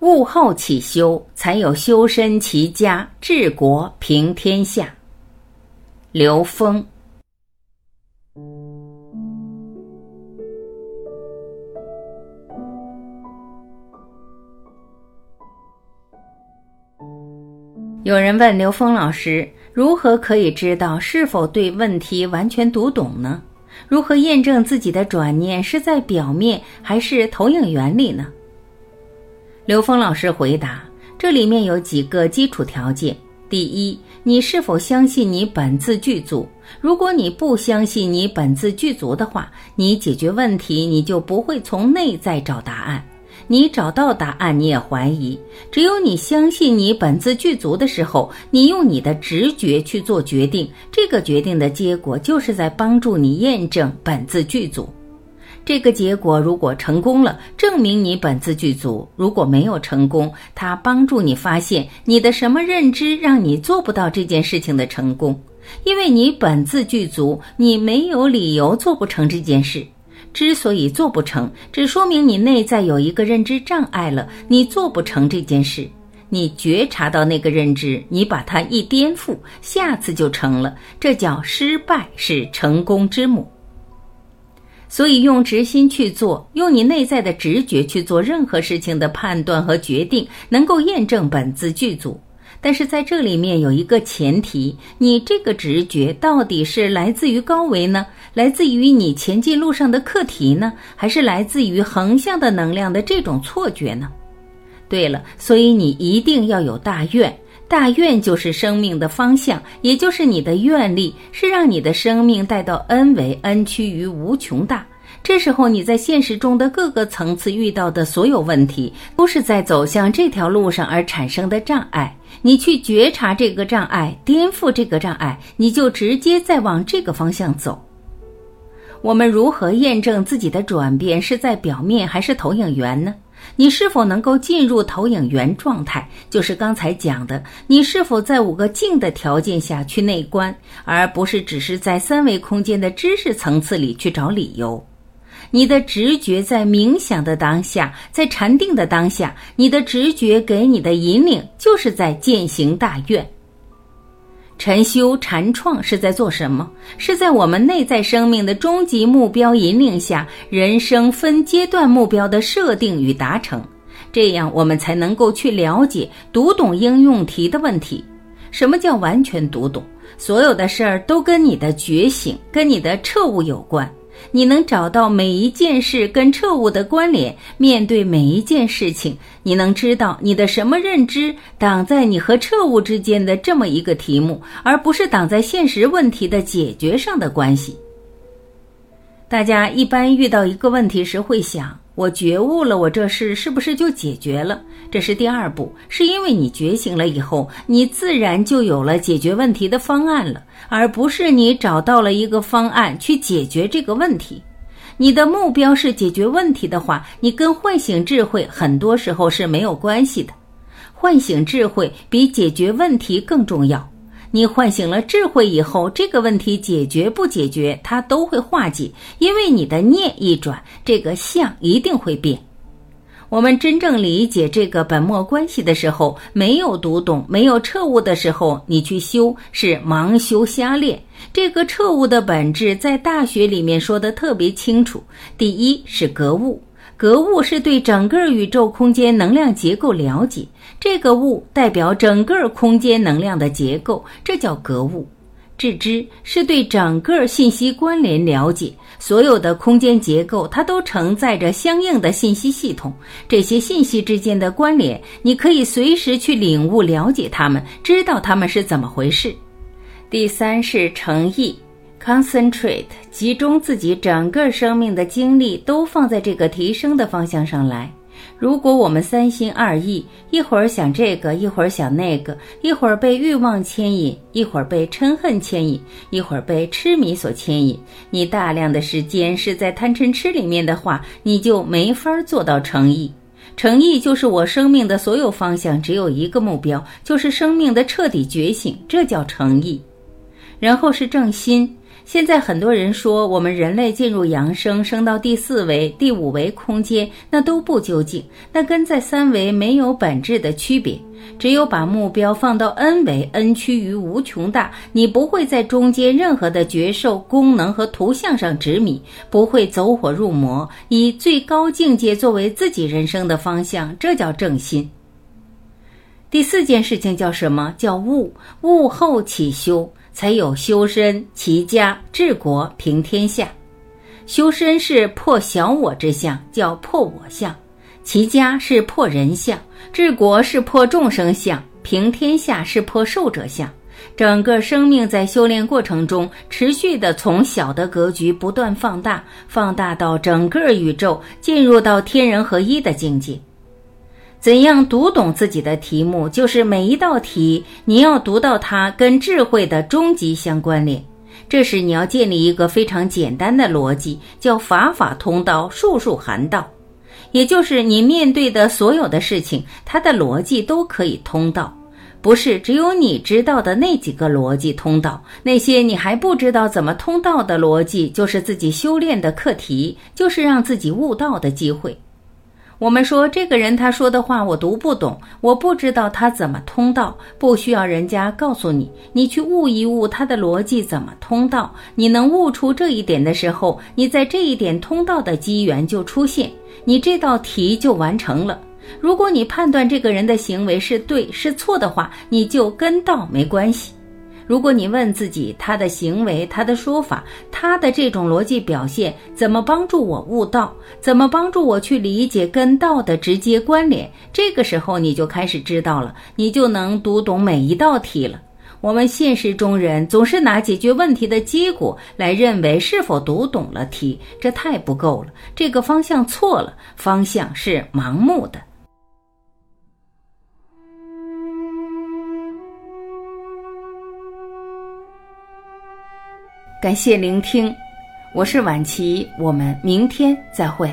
物后起修，才有修身齐家、治国平天下。刘峰。有人问刘峰老师：“如何可以知道是否对问题完全读懂呢？如何验证自己的转念是在表面还是投影原理呢？”刘峰老师回答：“这里面有几个基础条件。第一，你是否相信你本自具足？如果你不相信你本自具足的话，你解决问题你就不会从内在找答案。你找到答案，你也怀疑。只有你相信你本自具足的时候，你用你的直觉去做决定，这个决定的结果就是在帮助你验证本自具足。”这个结果如果成功了，证明你本自具足；如果没有成功，它帮助你发现你的什么认知让你做不到这件事情的成功。因为你本自具足，你没有理由做不成这件事。之所以做不成，只说明你内在有一个认知障碍了，你做不成这件事。你觉察到那个认知，你把它一颠覆，下次就成了。这叫失败是成功之母。所以，用直心去做，用你内在的直觉去做任何事情的判断和决定，能够验证本自具足。但是在这里面有一个前提：你这个直觉到底是来自于高维呢，来自于你前进路上的课题呢，还是来自于横向的能量的这种错觉呢？对了，所以你一定要有大愿，大愿就是生命的方向，也就是你的愿力，是让你的生命带到 n 维 n 趋于无穷大。这时候你在现实中的各个层次遇到的所有问题，都是在走向这条路上而产生的障碍。你去觉察这个障碍，颠覆这个障碍，你就直接在往这个方向走。我们如何验证自己的转变是在表面还是投影源呢？你是否能够进入投影源状态？就是刚才讲的，你是否在五个静的条件下去内观，而不是只是在三维空间的知识层次里去找理由？你的直觉在冥想的当下，在禅定的当下，你的直觉给你的引领，就是在践行大愿。禅修禅创是在做什么？是在我们内在生命的终极目标引领下，人生分阶段目标的设定与达成，这样我们才能够去了解、读懂应用题的问题。什么叫完全读懂？所有的事儿都跟你的觉醒、跟你的彻悟有关。你能找到每一件事跟彻悟的关联，面对每一件事情，你能知道你的什么认知挡在你和彻悟之间的这么一个题目，而不是挡在现实问题的解决上的关系。大家一般遇到一个问题时会想。我觉悟了，我这事是不是就解决了？这是第二步，是因为你觉醒了以后，你自然就有了解决问题的方案了，而不是你找到了一个方案去解决这个问题。你的目标是解决问题的话，你跟唤醒智慧很多时候是没有关系的。唤醒智慧比解决问题更重要。你唤醒了智慧以后，这个问题解决不解决，它都会化解，因为你的念一转，这个相一定会变。我们真正理解这个本末关系的时候，没有读懂、没有彻悟的时候，你去修是盲修瞎练。这个彻悟的本质，在大学里面说的特别清楚：第一是格物。格物是对整个宇宙空间能量结构了解，这个物代表整个空间能量的结构，这叫格物。致知是对整个信息关联了解，所有的空间结构它都承载着相应的信息系统，这些信息之间的关联，你可以随时去领悟了解它们，知道它们是怎么回事。第三是诚意。Concentrate，集中自己整个生命的精力都放在这个提升的方向上来。如果我们三心二意，一会儿想这个，一会儿想那个，一会儿被欲望牵引，一会儿被嗔恨牵引，一会儿被痴迷所牵引，你大量的时间是在贪嗔痴里面的话，你就没法做到诚意。诚意就是我生命的所有方向只有一个目标，就是生命的彻底觉醒，这叫诚意。然后是正心。现在很多人说，我们人类进入阳生，升到第四维、第五维空间，那都不究竟，那跟在三维没有本质的区别。只有把目标放到 n 维，n 趋于无穷大，你不会在中间任何的觉受、功能和图像上执迷，不会走火入魔，以最高境界作为自己人生的方向，这叫正心。第四件事情叫什么？叫悟。悟后起修。才有修身、齐家、治国、平天下。修身是破小我之相，叫破我相；齐家是破人相，治国是破众生相，平天下是破寿者相。整个生命在修炼过程中，持续的从小的格局不断放大，放大到整个宇宙，进入到天人合一的境界。怎样读懂自己的题目？就是每一道题，你要读到它跟智慧的终极相关联。这时你要建立一个非常简单的逻辑，叫法法通道，术术含道。也就是你面对的所有的事情，它的逻辑都可以通道，不是只有你知道的那几个逻辑通道。那些你还不知道怎么通道的逻辑，就是自己修炼的课题，就是让自己悟道的机会。我们说这个人他说的话我读不懂，我不知道他怎么通道，不需要人家告诉你，你去悟一悟他的逻辑怎么通道。你能悟出这一点的时候，你在这一点通道的机缘就出现，你这道题就完成了。如果你判断这个人的行为是对是错的话，你就跟道没关系。如果你问自己，他的行为、他的说法、他的这种逻辑表现，怎么帮助我悟道？怎么帮助我去理解跟道的直接关联？这个时候你就开始知道了，你就能读懂每一道题了。我们现实中人总是拿解决问题的结果来认为是否读懂了题，这太不够了。这个方向错了，方向是盲目的。感谢聆听，我是晚琪，我们明天再会。